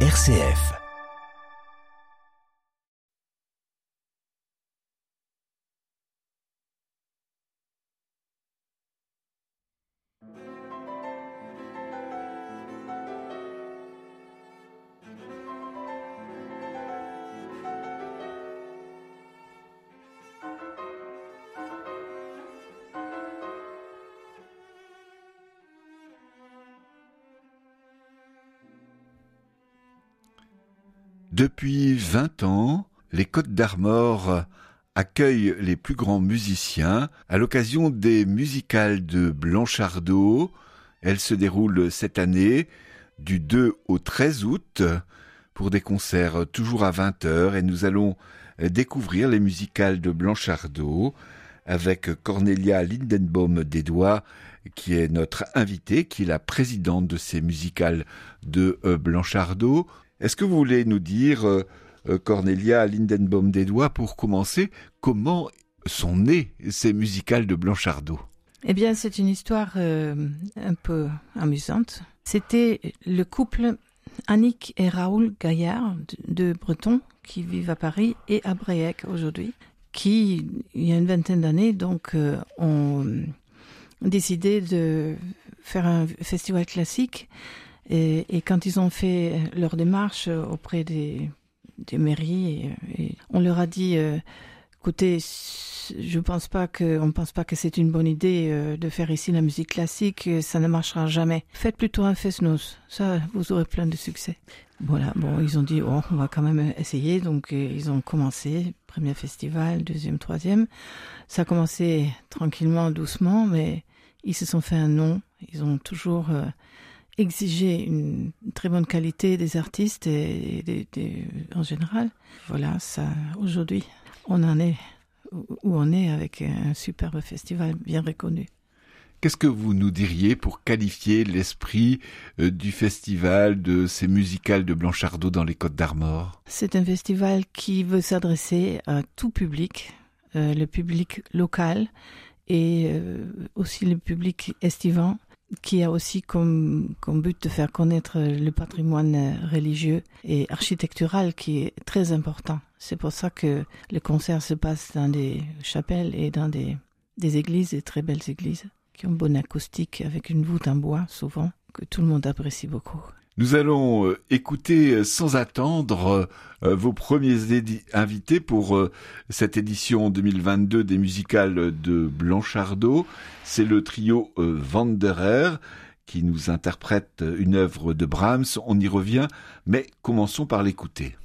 RCF. Côtes d'Armor accueillent les plus grands musiciens à l'occasion des musicales de Blanchardot. Elles se déroulent cette année du 2 au 13 août pour des concerts toujours à 20h et nous allons découvrir les musicales de Blanchardot avec Cornelia Lindenbaum des Doigts qui est notre invitée, qui est la présidente de ces musicales de euh, Blanchardot. Est-ce que vous voulez nous dire, euh, Cornelia Lindenbaum des Doigts, pour commencer, comment sont nées ces musicales de Blanchardot Eh bien, c'est une histoire euh, un peu amusante. C'était le couple Annick et Raoul Gaillard, deux Bretons, qui vivent à Paris et à Bréac aujourd'hui, qui, il y a une vingtaine d'années, donc, euh, ont décidé de faire un festival classique et, et, quand ils ont fait leur démarche auprès des, des mairies, on leur a dit euh, écoutez, je pense pas pense pas que c'est une bonne idée euh, de faire ici la musique classique, ça ne marchera jamais. Faites plutôt un fest-noz, ça vous aurez plein de succès. Voilà, bon, ils ont dit oh, on va quand même essayer, donc euh, ils ont commencé premier festival, deuxième, troisième. Ça a commencé tranquillement, doucement, mais ils se sont fait un nom. Ils ont toujours euh, exiger une très bonne qualité des artistes et, des, des, en général. Voilà, ça aujourd'hui, on en est où on est avec un superbe festival bien reconnu. Qu'est-ce que vous nous diriez pour qualifier l'esprit euh, du festival de ces musicales de Blanchardot dans les Côtes d'Armor? C'est un festival qui veut s'adresser à tout public, euh, le public local et euh, aussi le public estivant qui a aussi comme, but de faire connaître le patrimoine religieux et architectural qui est très important. C'est pour ça que les concerts se passent dans des chapelles et dans des, églises, des très belles églises, qui ont bonne acoustique avec une voûte en bois souvent, que tout le monde apprécie beaucoup. Nous allons euh, écouter sans attendre euh, vos premiers invités pour euh, cette édition 2022 des musicales de Blanchardot. C'est le trio Wanderer qui nous interprète une œuvre de Brahms. On y revient, mais commençons par l'écouter.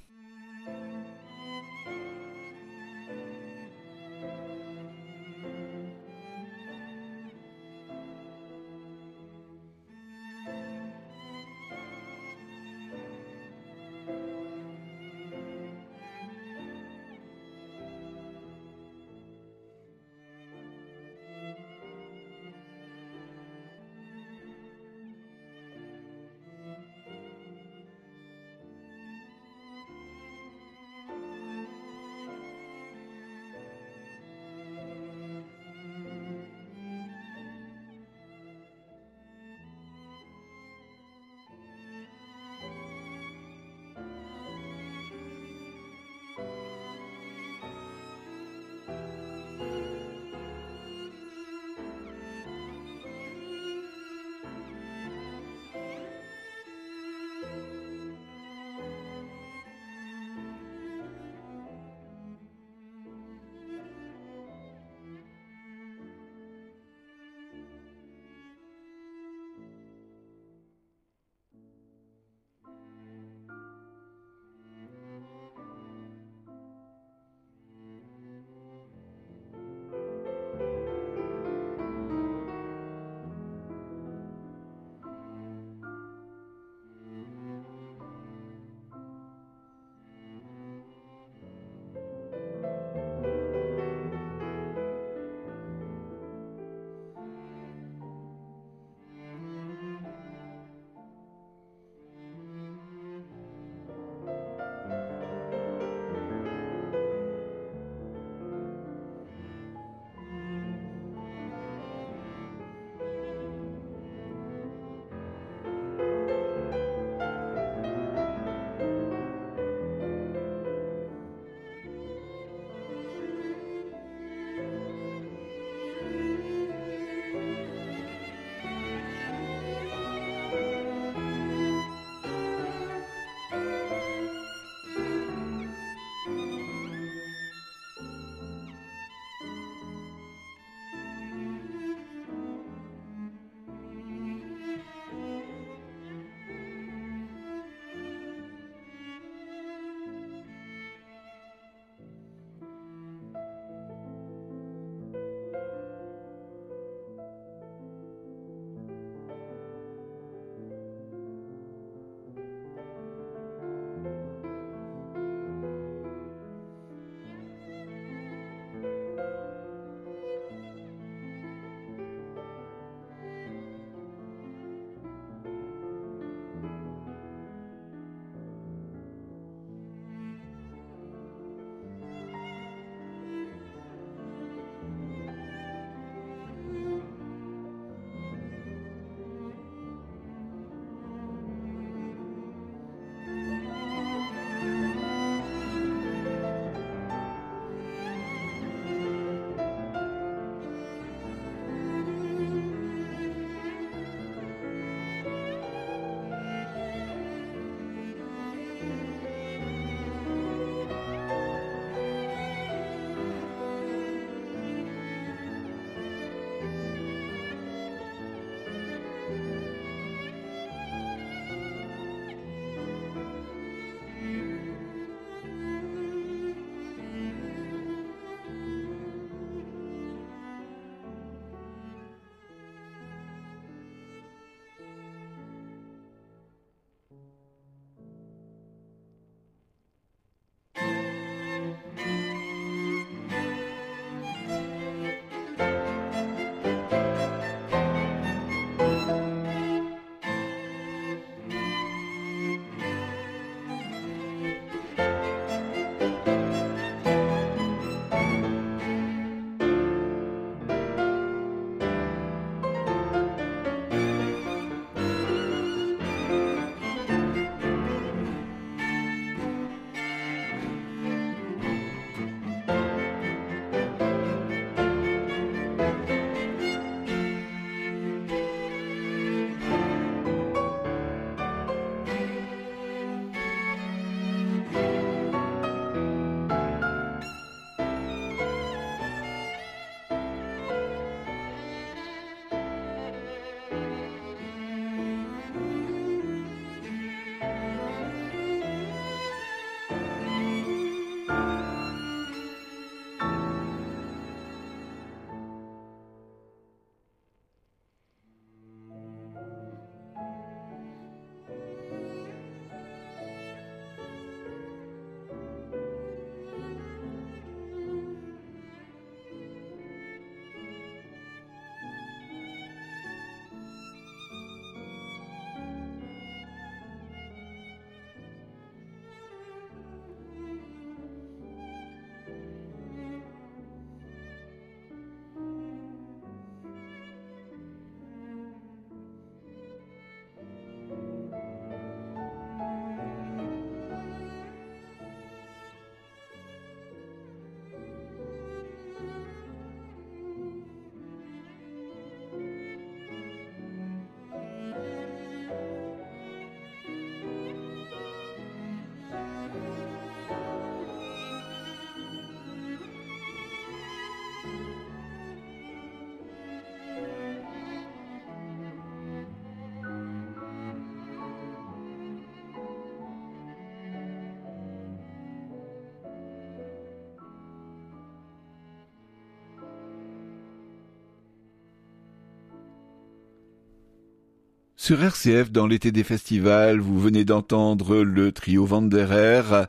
Sur RCF, dans l'été des festivals, vous venez d'entendre le trio Vanderer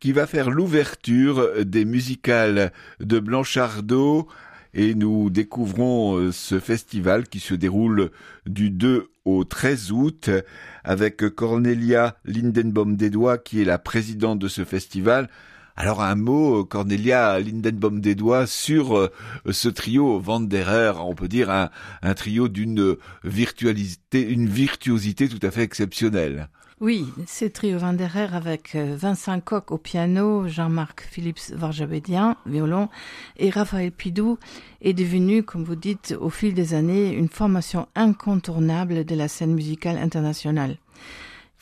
qui va faire l'ouverture des musicales de Blanchardot et nous découvrons euh, ce festival qui se déroule du 2 au 13 août avec Cornelia Lindenbaum-Desdois qui est la présidente de ce festival. Alors un mot, Cornelia Lindenbaum des doigts sur euh, ce trio Vanderer, on peut dire un, trio d'une une virtuosité tout à fait exceptionnelle. Oui, c'est trio Vanderer avec euh, Vincent Coq au piano, Jean-Marc Philips Varjabédien, violon, et Raphaël Pidou est devenu, comme vous dites, au fil des années, une formation incontournable de la scène musicale internationale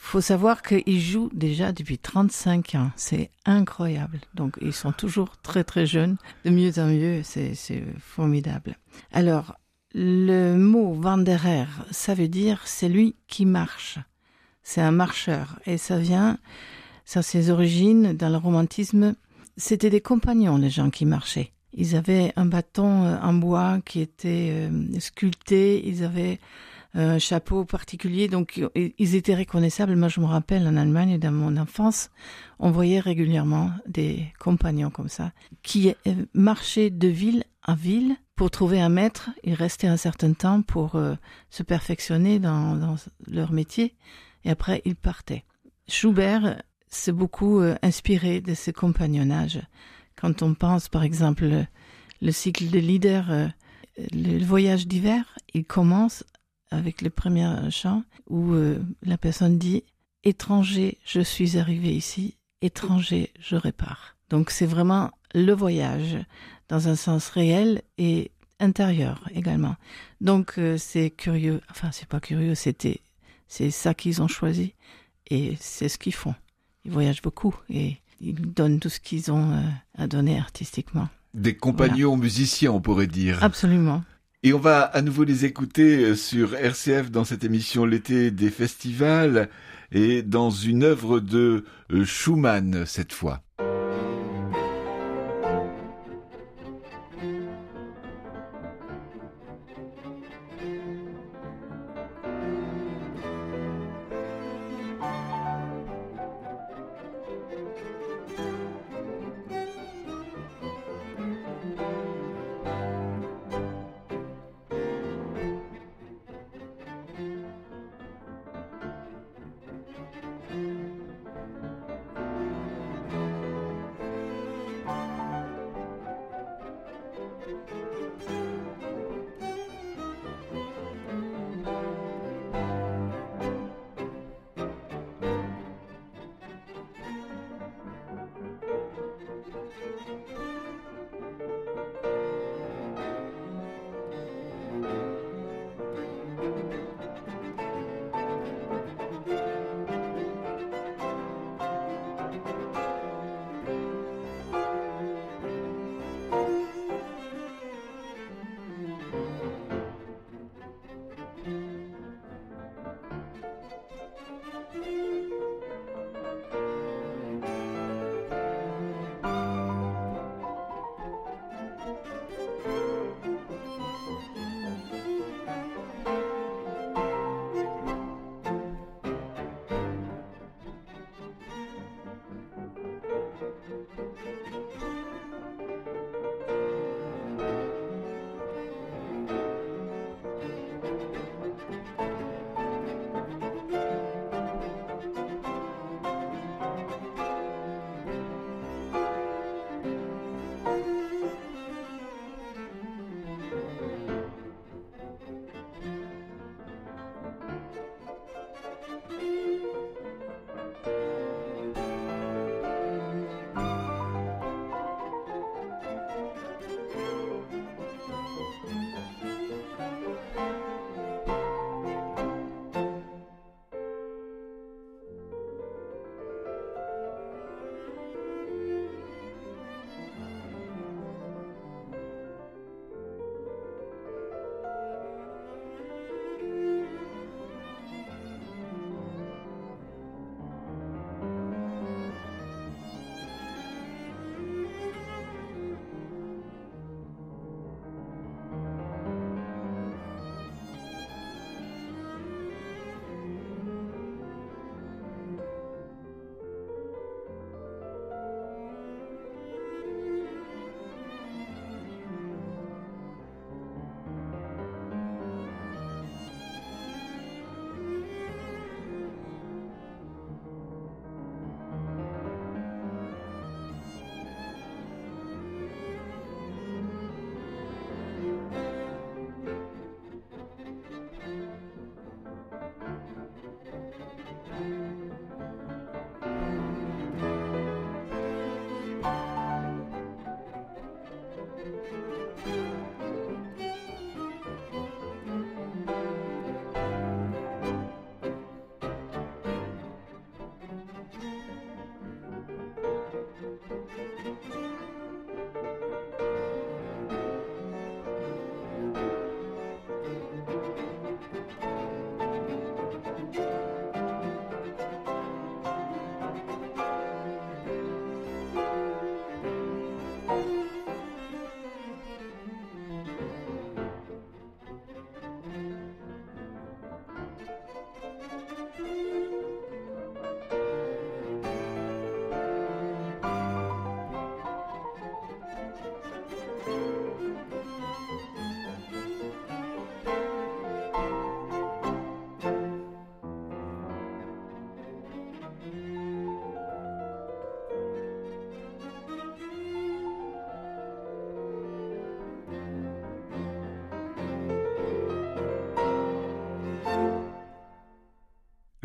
faut savoir qu'ils jouent déjà depuis 35 ans. C'est incroyable. Donc, ils sont toujours très, très jeunes. De mieux en mieux, c'est formidable. Alors, le mot Wanderer, ça veut dire c'est lui qui marche. C'est un marcheur. Et ça vient, ça ses origines dans le romantisme. C'était des compagnons, les gens qui marchaient. Ils avaient un bâton euh, en bois qui était euh, sculpté. Ils avaient un chapeau particulier, donc ils étaient reconnaissables. Moi, je me rappelle en Allemagne, dans mon enfance, on voyait régulièrement des compagnons comme ça qui marchaient de ville en ville pour trouver un maître et rester un certain temps pour euh, se perfectionner dans, leur métier. Et après, ils partaient. Schubert s'est beaucoup euh, inspiré de ce compagnonnage. Quand on pense, par exemple, le, le cycle de leader, euh, le voyage d'hiver, il commence avec le premier chant où euh, la personne dit étranger, je suis arrivé ici, étranger, je répare. Donc c'est vraiment le voyage dans un sens réel et intérieur également. Donc euh, c'est curieux, enfin c'est pas curieux, c'était c'est ça qu'ils ont choisi et c'est ce qu'ils font. Ils voyagent beaucoup et ils donnent tout ce qu'ils ont euh, à donner artistiquement. Des compagnons musiciens, on pourrait dire. Absolument. Et on va à nouveau les écouter euh, sur RCF dans cette émission L'été des festivals et dans une œuvre de euh, Schumann cette fois.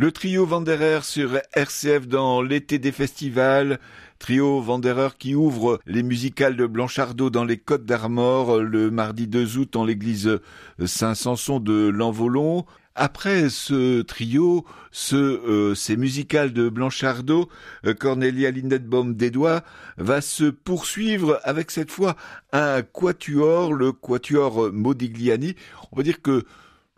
Le trio Vanderer sur RCF dans l'été des festivals. Trio Vanderer qui ouvre les musicales de Blanchardot dans les Côtes d'Armor le mardi 2 août en l'église Saint-Sanson de Lanvolon. Après ce trio, ce, euh, ces musicales de Blanchardot, euh, Cornelia Lindetbaum des doigts va se poursuivre avec cette fois un quatuor, le quatuor Modigliani. On va dire que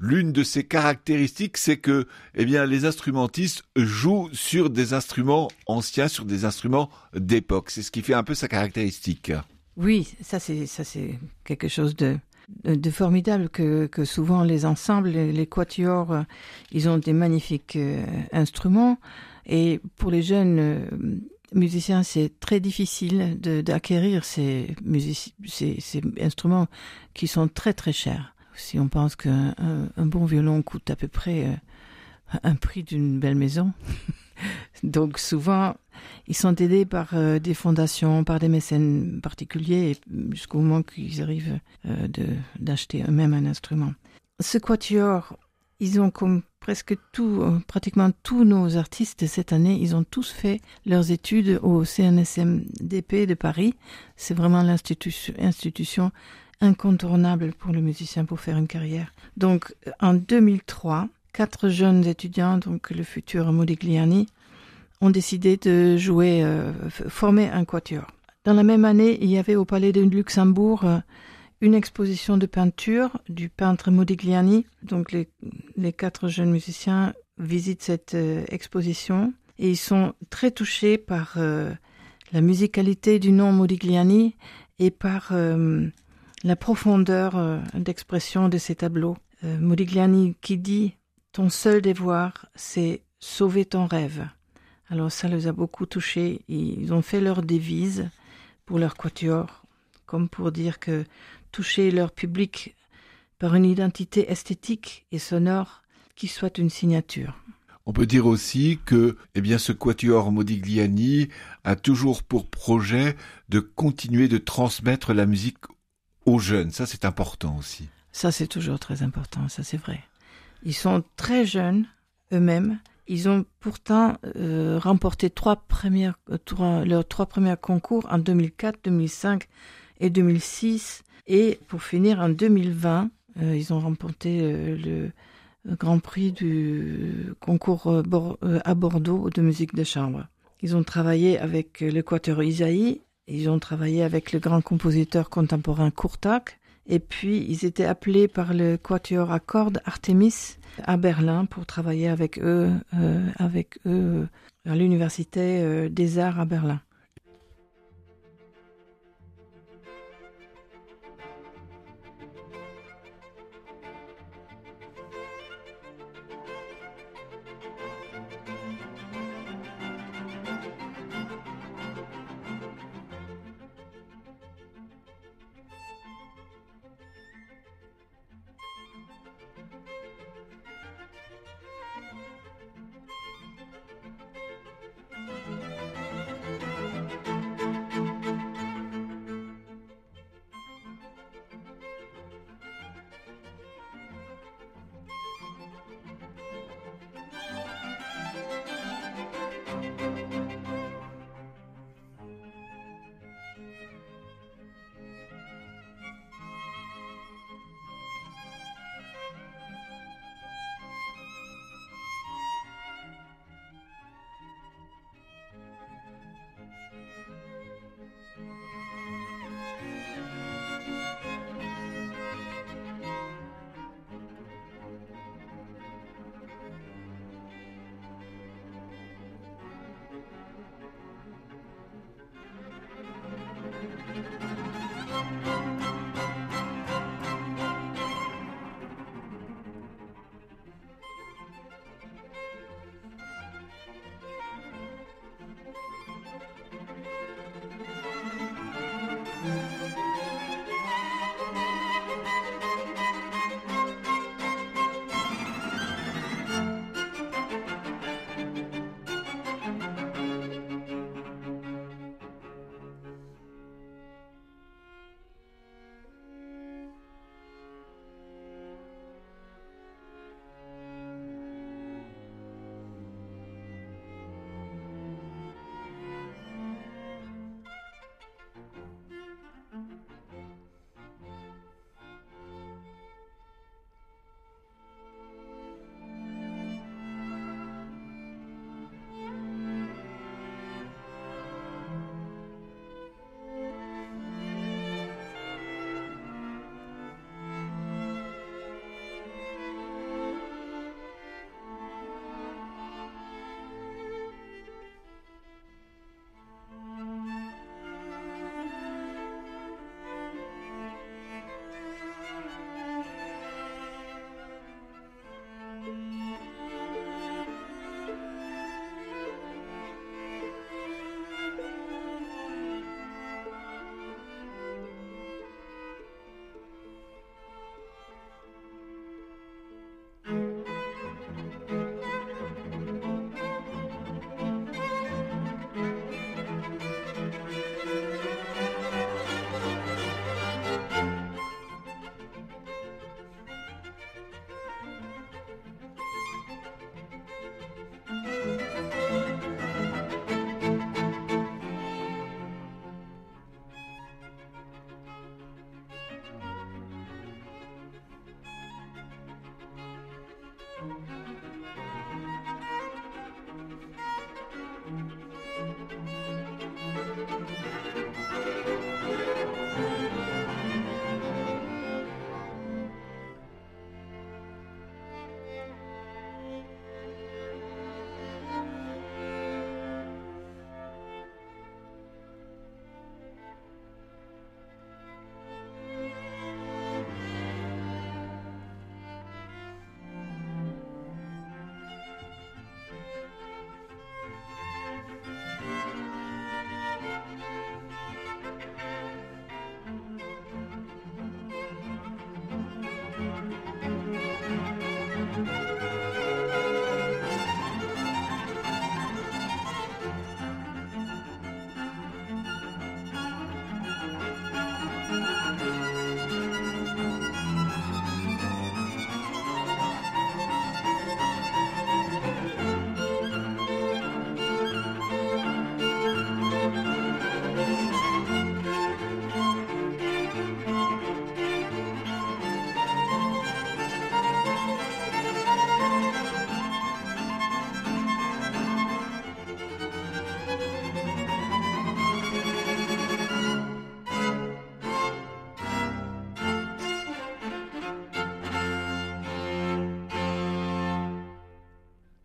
L'une de ses caractéristiques, c'est que, eh bien, les instrumentistes jouent sur des instruments anciens, sur des instruments d'époque. C'est ce qui fait un peu sa caractéristique. Oui, ça c'est ça c'est quelque chose de formidable que, souvent les ensembles, les, quatuors, euh, ils ont des magnifiques euh, instruments et pour les jeunes euh, musiciens, c'est très difficile d'acquérir ces instruments qui sont très très chers si on pense qu'un un, bon violon coûte à peu près euh, un prix d'une belle maison. Donc souvent, ils sont aidés par euh, des fondations, par des mécènes particuliers, jusqu'au moment qu'ils arrivent euh, d'acheter eux-mêmes un instrument. Ce quatuor, ils ont comme presque tout, pratiquement tous nos artistes cette année, ils ont tous fait leurs études au CNSMDP de Paris. C'est vraiment l'institution incontournable pour le musicien pour faire une carrière. Donc en 2003, quatre jeunes étudiants, donc le futur Modigliani, ont décidé de jouer, euh, former un quatuor. Dans la même année, il y avait au Palais de Luxembourg euh, une exposition de peinture du peintre Modigliani. Donc les, quatre jeunes musiciens visitent cette euh, exposition et ils sont très touchés par la musicalité du nom Modigliani et par la profondeur euh, d'expression de ces tableaux. Euh, Modigliani qui dit Ton seul devoir, c'est sauver ton rêve. Alors ça les a beaucoup touchés. Ils ont fait leur devise pour leur quatuor, comme pour dire que toucher leur public par une identité esthétique et sonore qui soit une signature. On peut dire aussi que, eh bien, ce quatuor Modigliani a toujours pour projet de continuer de transmettre la musique aux jeunes. Ça, c'est important aussi. Ça, c'est toujours très important, ça, c'est vrai. Ils sont très jeunes eux-mêmes. Ils ont pourtant euh, remporté trois premières, trois, leurs trois premiers concours en 2004, 2005 et 2006. Et pour finir, en 2020, euh, ils ont remporté euh, le Grand Prix du concours à Bordeaux de musique de chambre. Ils ont travaillé avec l'équateur Isaïe ils ont travaillé avec le grand compositeur contemporain Kurtak. Et puis, ils étaient appelés par le quatuor à cordes Artemis à Berlin pour travailler avec eux, euh, avec eux à l'université euh, des arts à Berlin.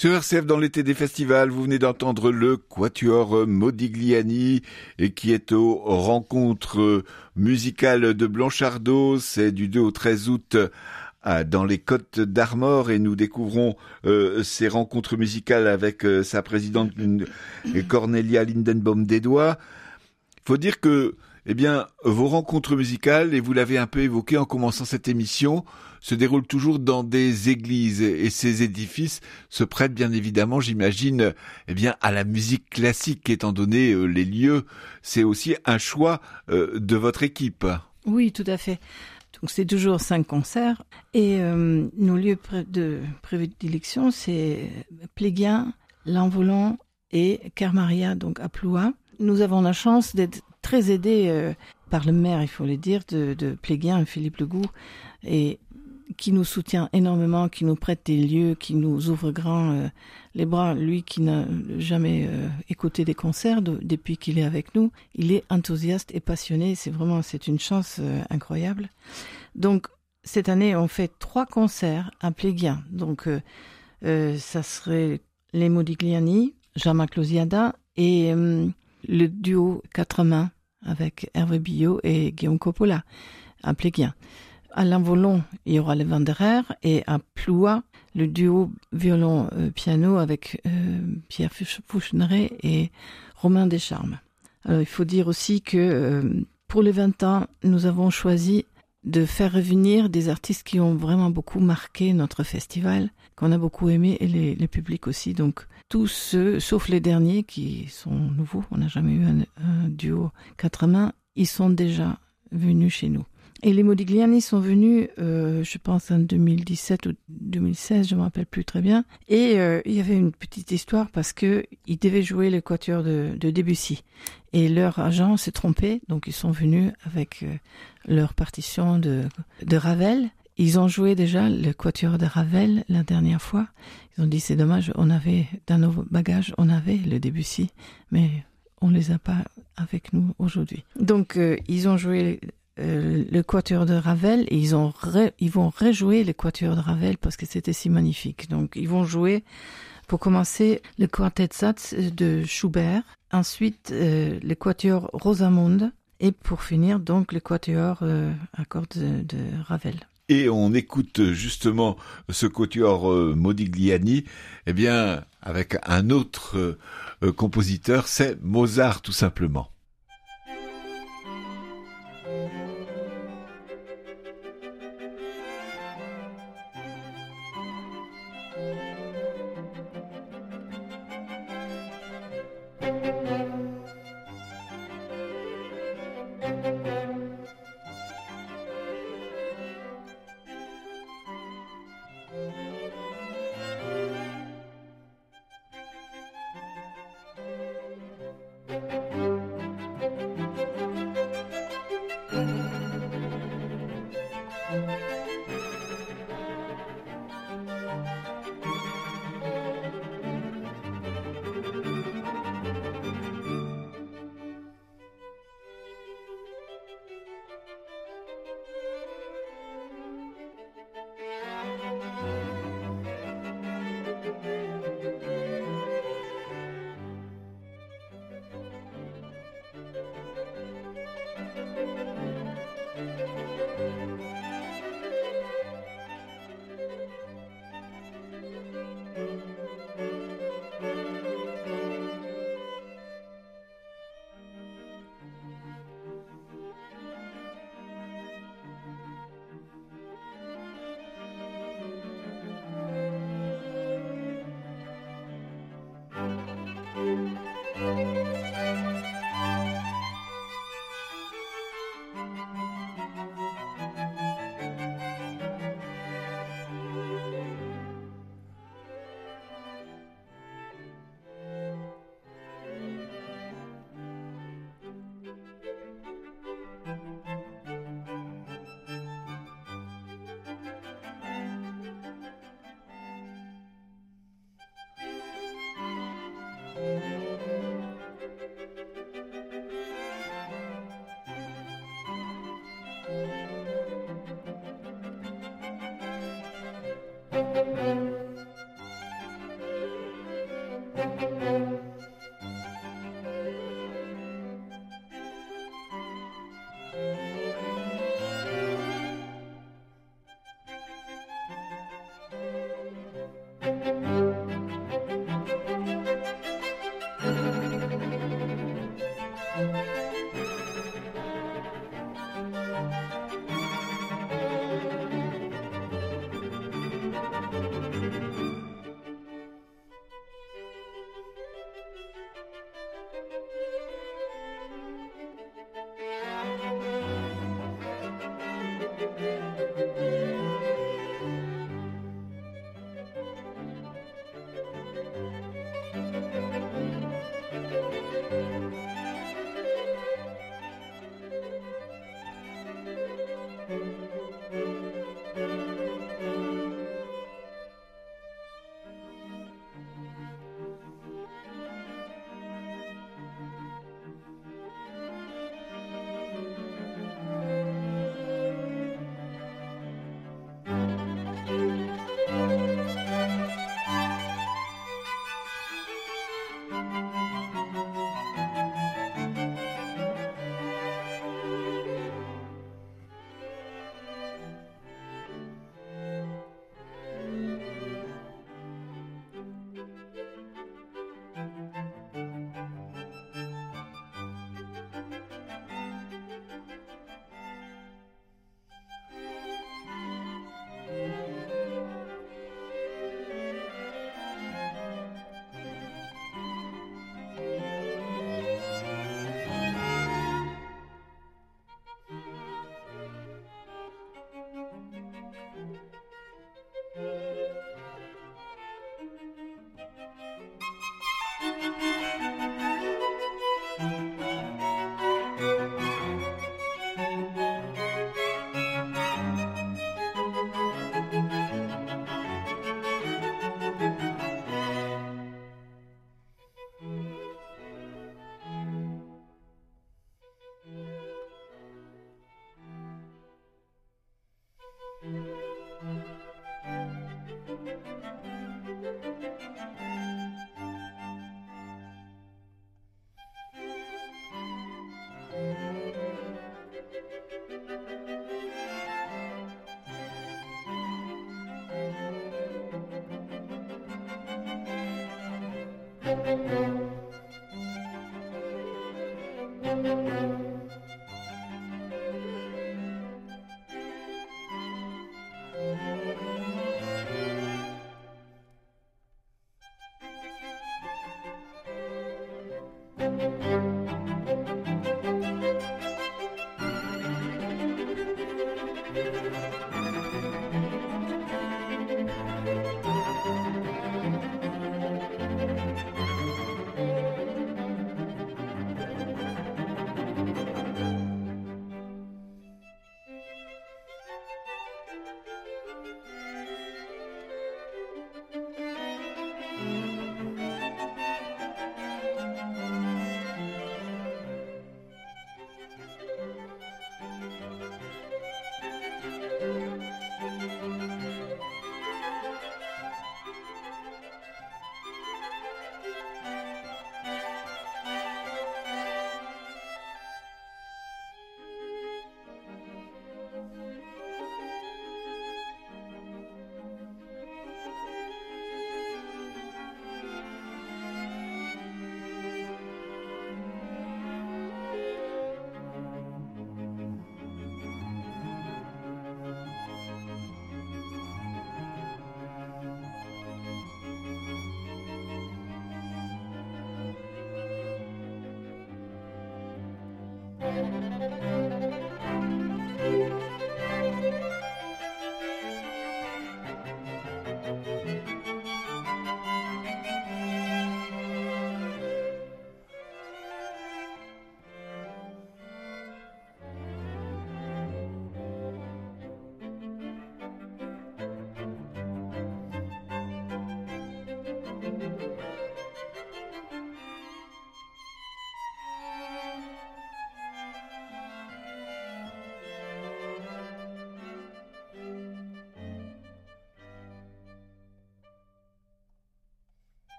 Sur RCF, dans l'été des festivals, vous venez d'entendre le Quatuor Modigliani, qui est aux rencontres musicales de Blanchardo. C'est du 2 au 13 août dans les Côtes d'Armor et nous découvrons euh, ces rencontres musicales avec euh, sa présidente Cornelia Lindenbaum Desdois. Il faut dire que eh vos rencontres musicales, et vous l'avez un peu évoqué en commençant cette émission, se déroulent toujours dans des églises et ces édifices se prêtent bien évidemment, j'imagine, eh bien, à la musique classique, étant donné euh, les lieux. C'est aussi un choix euh, de votre équipe. Oui, tout à fait. Donc c'est toujours cinq concerts et euh, nos lieux de prédilection c'est Pléguien, L'Envolant et Carmaria, donc à Ploua. Nous avons la chance d'être très aidé euh, par le maire, il faut le dire, de, de Philippe Legout, et qui nous soutient énormément, qui nous prête des lieux, qui nous ouvre grand euh, les bras. Lui qui n'a jamais euh, écouté des concerts depuis qu'il est avec nous, il est enthousiaste et passionné. C'est vraiment, c'est une chance incroyable. Donc cette année, on fait trois concerts à Pléguien. Donc ça serait les Modigliani, Jean-Marc et le duo quatre mains avec Hervé Billot et Guillaume Coppola à Pléguien. À l'Envolon, il y aura les Vanderer et à Ploua, le duo violon-piano avec euh, Pierre Foucheneret et Romain Descharmes. Il faut dire aussi que euh, pour les 20 ans, nous avons choisi de faire revenir des artistes qui ont vraiment beaucoup marqué notre festival, qu'on a beaucoup aimé et les, les publics aussi. Donc tous ceux, sauf les derniers qui sont nouveaux, on n'a jamais eu un, duo quatre mains, ils sont déjà venus chez nous. Et les Modigliani sont venus, euh, je pense, en 2017 ou 2016, je me rappelle plus très bien. Et euh, il y avait une petite histoire parce que ils devaient jouer le quatuor de, de Debussy. Et leur agent s'est trompé, donc ils sont venus avec euh, leur partition de, de Ravel. Ils ont joué déjà le quatuor de Ravel la dernière fois. Ils ont dit c'est dommage, on avait dans nos bagages, on avait le Debussy, mais on les a pas avec nous aujourd'hui. Donc euh, ils ont joué euh, le quatuor de Ravel et ils ont ils vont rejouer le quatuor de Ravel parce que c'était si magnifique. Donc ils vont jouer pour commencer le quartet Satz de Schubert, ensuite euh, le quatuor Rosamunde et pour finir donc le quatuor euh, à cordes de, Ravel. Et on écoute justement ce quatuor Modigliani, eh bien avec un autre compositeur, c'est Mozart tout simplement.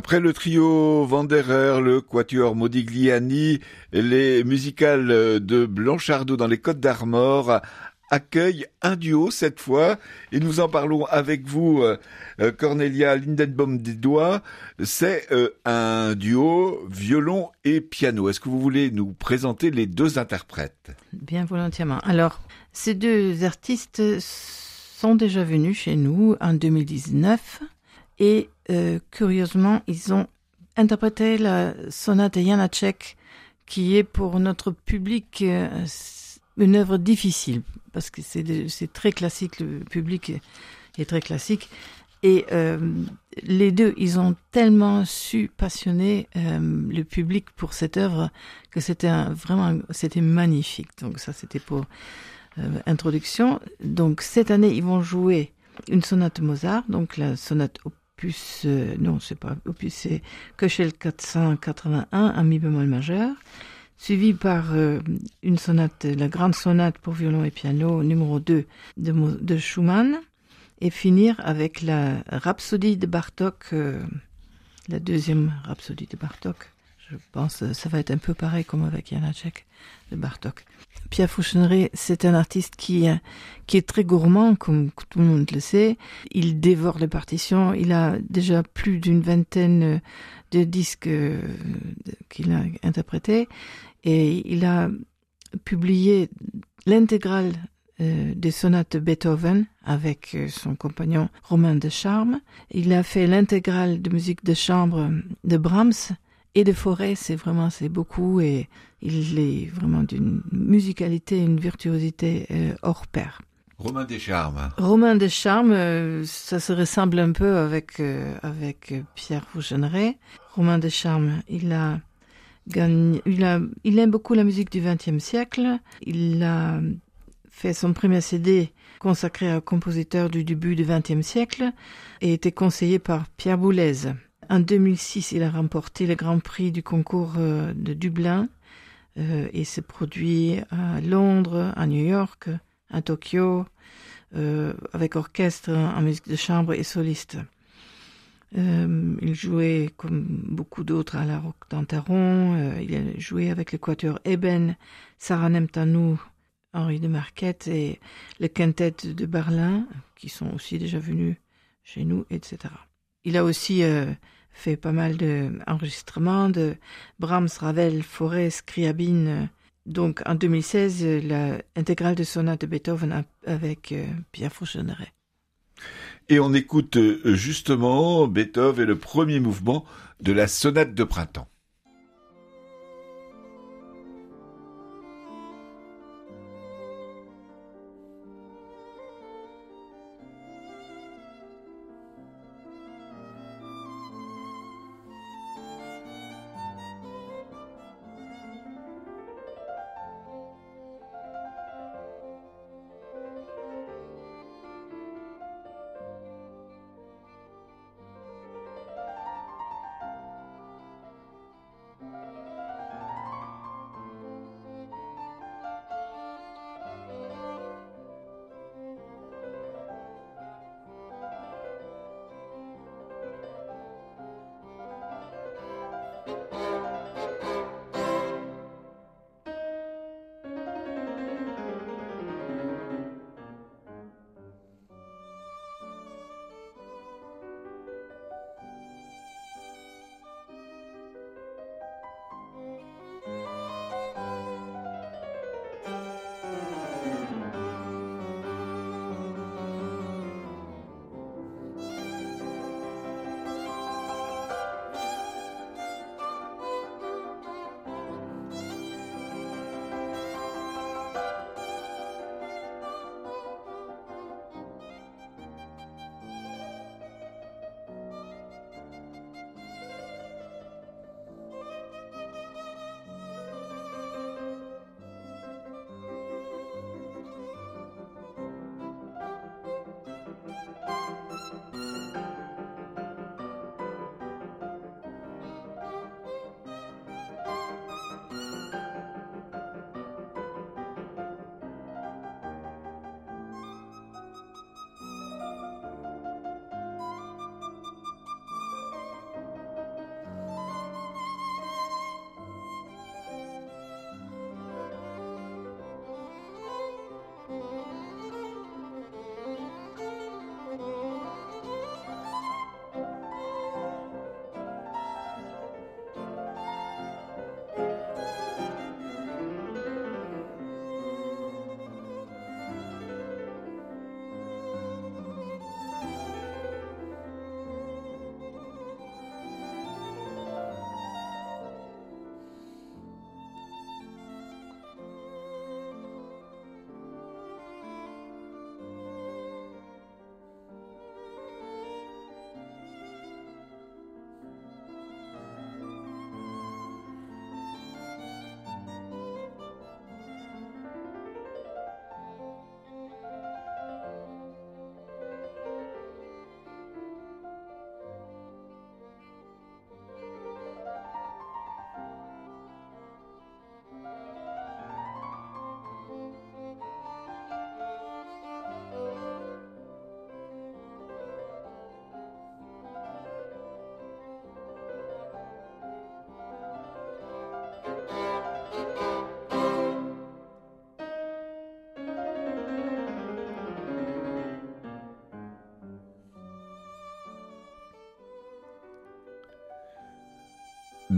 Après le trio Vanderer, le quatuor Modigliani, les musicales de Blanchardot dans les Côtes d'Armor accueillent un duo cette fois et nous en parlons avec vous euh, Cornelia Lindenbaum des. C'est euh, un duo violon et piano. Est-ce que vous voulez nous présenter les deux interprètes? Bien volontiers. Alors, ces deux artistes sont déjà venus chez nous en 2019 et euh, curieusement, ils ont interprété la sonate Janacek, qui est pour notre public euh, une œuvre difficile, parce que c'est très classique, le public est très classique. Et euh, les deux, ils ont tellement su passionner le public pour cette œuvre que c'était vraiment, c'était magnifique. Donc ça, c'était pour introduction. Donc cette année, ils vont jouer une sonate Mozart, donc la sonate opus, euh, non, c'est pas opus, c'est Köchel 481, un mi bémol majeur, suivi par euh, une sonate, la grande sonate pour violon et piano numéro 2 de, de Schumann, et finir avec la rhapsodie de Bartok, euh, la deuxième rhapsodie de Bartok. Je pense que ça va être un peu pareil comme avec Janacek de Bartok. Pierre Fouchonnery, c'est un artiste qui, qui est très gourmand, comme tout le monde le sait. Il dévore les partitions. Il a déjà plus d'une vingtaine de disques euh, qu'il a interprétés. Et il a publié l'intégrale euh, des sonates de Beethoven avec euh, son compagnon Romain de Charme. Il a fait l'intégrale de musique de chambre de Brahms et de Forêt, c'est vraiment, c'est beaucoup et il est vraiment d'une musicalité, une virtuosité euh, hors pair. Romain Descharmes. Romain Descharmes, euh, ça se ressemble un peu avec euh, avec Pierre Fougeneret. Romain Descharmes, il a gagné, il a, il aime beaucoup la musique du XXe siècle. Il a fait son premier CD consacré à un compositeur du début du XXe siècle et était conseillé par Pierre Boulez. En 2006, il a remporté le Grand Prix du concours euh, de Dublin euh, et s'est produit à Londres, à New York, à Tokyo, euh, avec orchestre en musique de chambre et soliste. il jouait, comme beaucoup d'autres, à la Rock d'Antaron. il a joué avec l'équateur Eben, Sarah Nemtanou, Henri de Marquette et le quintet de Berlin, qui sont aussi déjà venus chez nous, etc. Il a aussi fait pas mal d'enregistrements de Brahms, Ravel, Forêt, Scriabine. Donc en 2016, l'intégrale de sonate de Beethoven avec euh, Pierre Fauchonneret. Et on écoute euh, justement Beethoven et le premier mouvement de la sonate de printemps.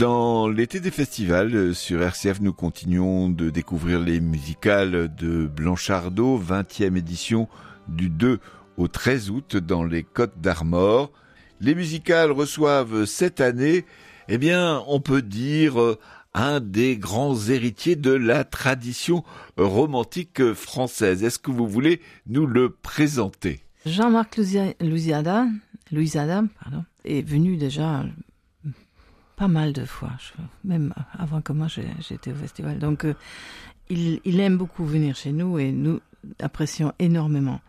Dans l'été des festivals, euh, sur RCF, nous continuons de découvrir les musicales de Blanchardot, 20e édition du 2 au 13 août dans les Côtes d'Armor. Les musicales reçoivent cette année, eh bien, on peut dire, euh, un des grands héritiers de la tradition romantique française. Est-ce que vous voulez nous le présenter? Jean-Marc Louisiada, Louisiada pardon, est venu déjà pas mal de fois, même avant que moi j'étais au festival. Donc euh, il, il, aime beaucoup venir chez nous et nous apprécions énormément.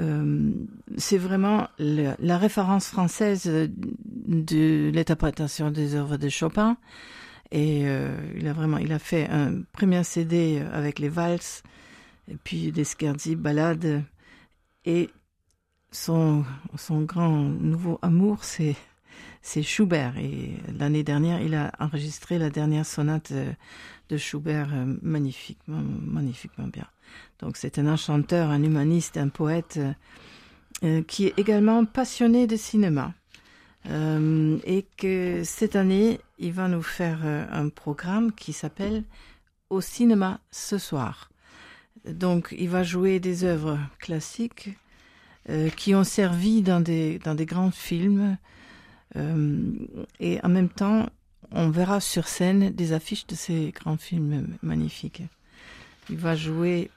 Euh, c'est vraiment la référence française de l'interprétation des œuvres de Chopin. Et euh, il a vraiment, il a fait un premier CD avec les valses, et puis des scherzi, ballades. Et son, son grand nouveau amour, c'est c'est Schubert. Et l'année dernière, il a enregistré la dernière sonate euh, de Schubert euh, magnifiquement, magnifiquement bien. Donc c'est un chanteur, un humaniste, un poète euh, qui est également passionné de cinéma. et que cette année, il va nous faire un programme qui s'appelle Au cinéma ce soir. Donc il va jouer des œuvres classiques qui ont servi dans des, dans des grands films, et en même temps, on verra sur scène des affiches de ces grands films magnifiques. Il va jouer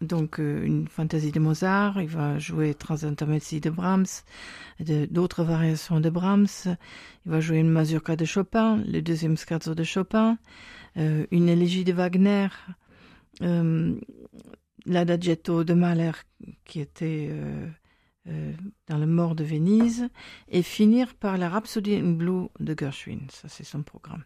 donc euh, une fantaisie de Mozart, il va jouer Transintermezzi de Brahms, d'autres variations de Brahms, il va jouer une mazurka de Chopin, le deuxième scherzo de Chopin, euh, une élégie de Wagner, euh, l'adagietto de Mahler qui était euh, euh, dans le Mort de Venise et finir par la Rhapsody in Blue de Gershwin. Ça, c'est son programme.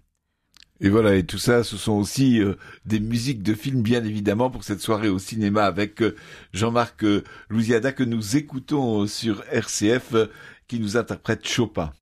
Et voilà, et tout ça, ce sont aussi euh, des musiques de films, bien évidemment, pour cette soirée au cinéma avec euh, Jean-Marc Louisiada que nous écoutons sur RCF, qui nous interprète Chopin.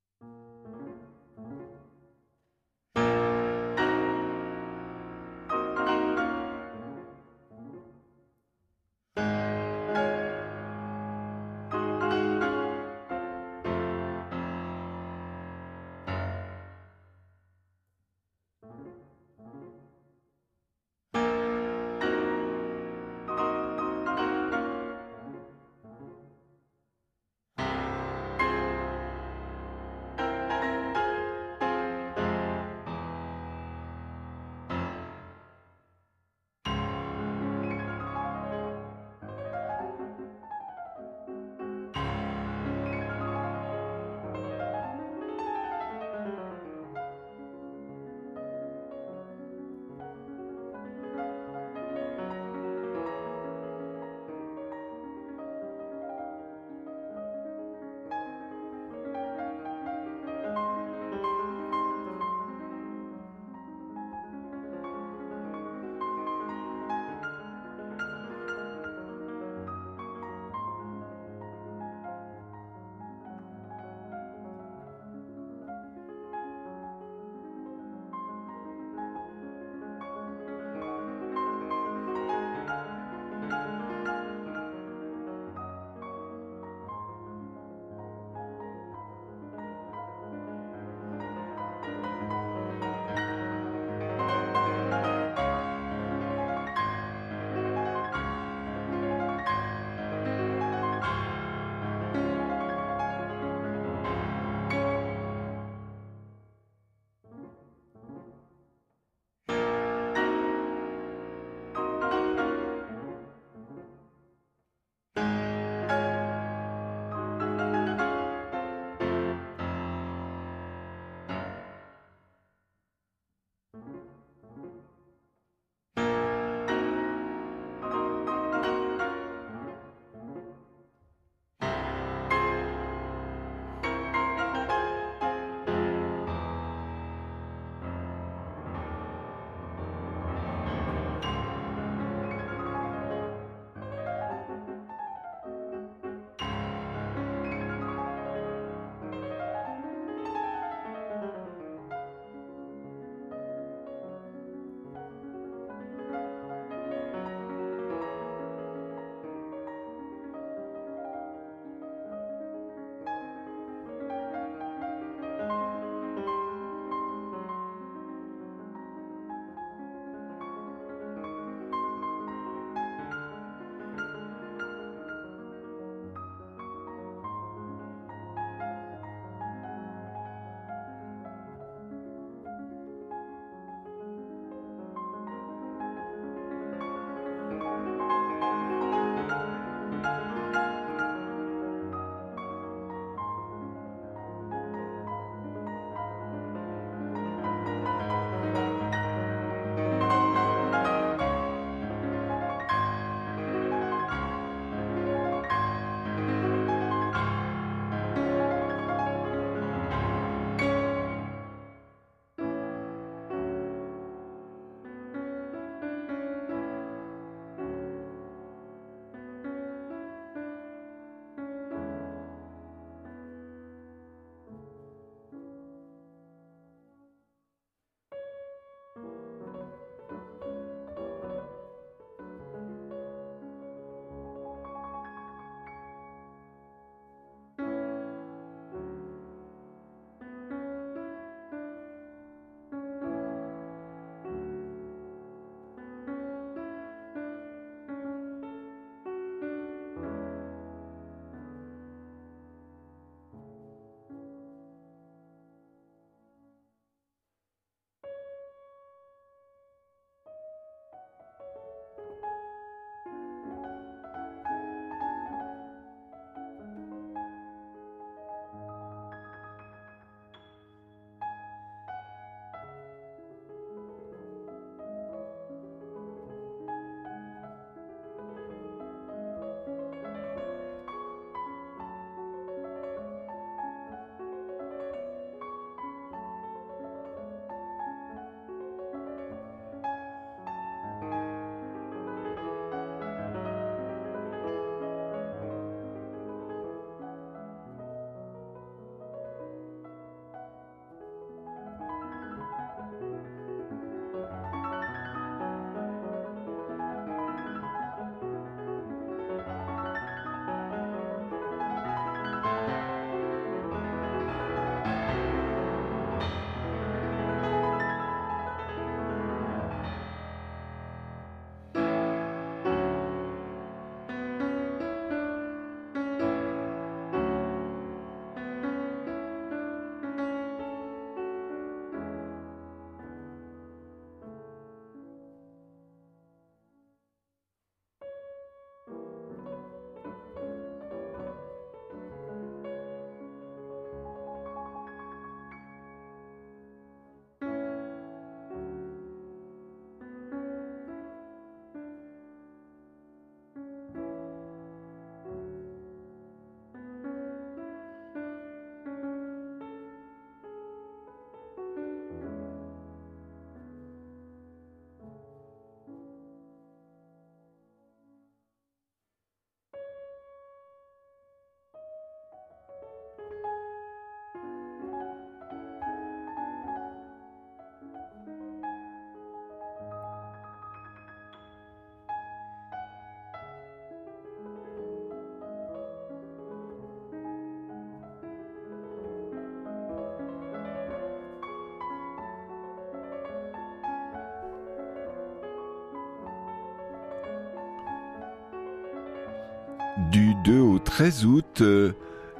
2 au 13 août, euh,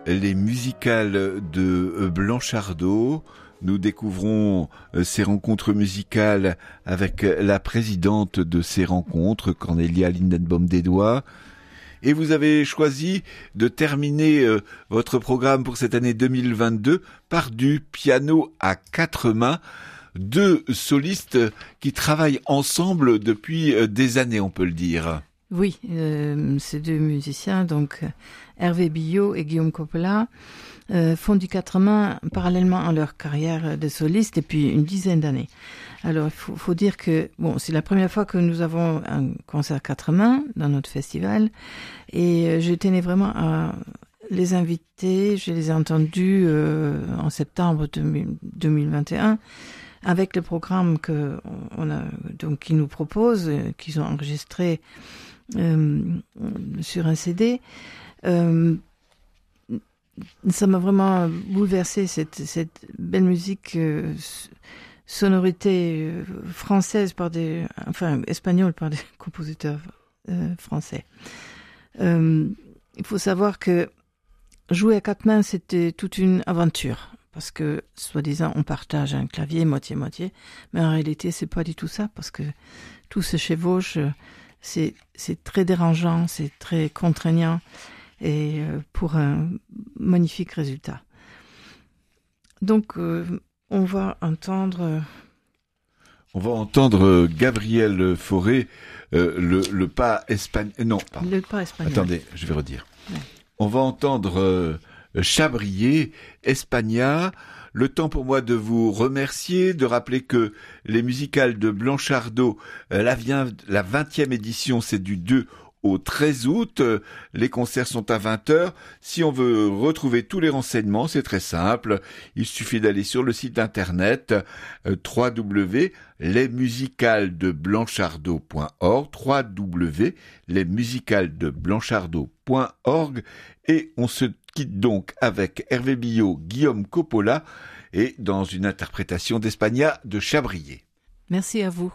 les musicales de Blanchardot. Nous découvrons euh, ces rencontres musicales avec la présidente de ces rencontres, Cornelia Lindenbaum des Doigts. Et vous avez choisi de terminer euh, votre programme pour cette année 2022 par du piano à quatre mains deux solistes qui travaillent ensemble depuis euh, des années, on peut le dire. Oui, euh, ces deux musiciens, donc Hervé Billot et Guillaume Coppola, euh, font du quatre mains parallèlement à leur carrière de soliste depuis une dizaine d'années. Alors, il faut, dire que bon, c'est la première fois que nous avons un concert quatre mains dans notre festival, et euh, je tenais vraiment à les inviter. Je les ai entendus euh, en septembre 2021 avec le programme que on a donc qu'ils nous proposent, euh, qu'ils ont enregistré sur un CD. Euh, ça m'a vraiment bouleversé cette, belle musique euh, sonorité euh, française par des enfin espagnole par des compositeurs euh, français. il faut savoir que jouer à quatre mains c'était toute une aventure parce que soi-disant on partage un clavier moitié moitié mais en réalité c'est pas du tout ça parce que tout se chevauche c'est très dérangeant c'est très contraignant et euh, pour un magnifique résultat donc euh, on va entendre on va entendre gabriel forêt euh, le, le pas espagnol non pardon. le pas espagnol attendez je vais redire ouais. on va entendre euh, Chabrier, Espagna. Le temps pour moi de vous remercier, de rappeler que les musicales de Blanchardot, la, vient, la 20e édition, c'est du 2 au 13 août. Les concerts sont à 20h. Si on veut retrouver tous les renseignements, c'est très simple. Il suffit d'aller sur le site internet euh, www.lesmusicaldeblanchardot.org www.lesmusicaldeblanchardot.org et on se quitte donc avec Hervé Billot, Guillaume Coppola et dans une interprétation d'Espagna de Chabrier. Merci à vous.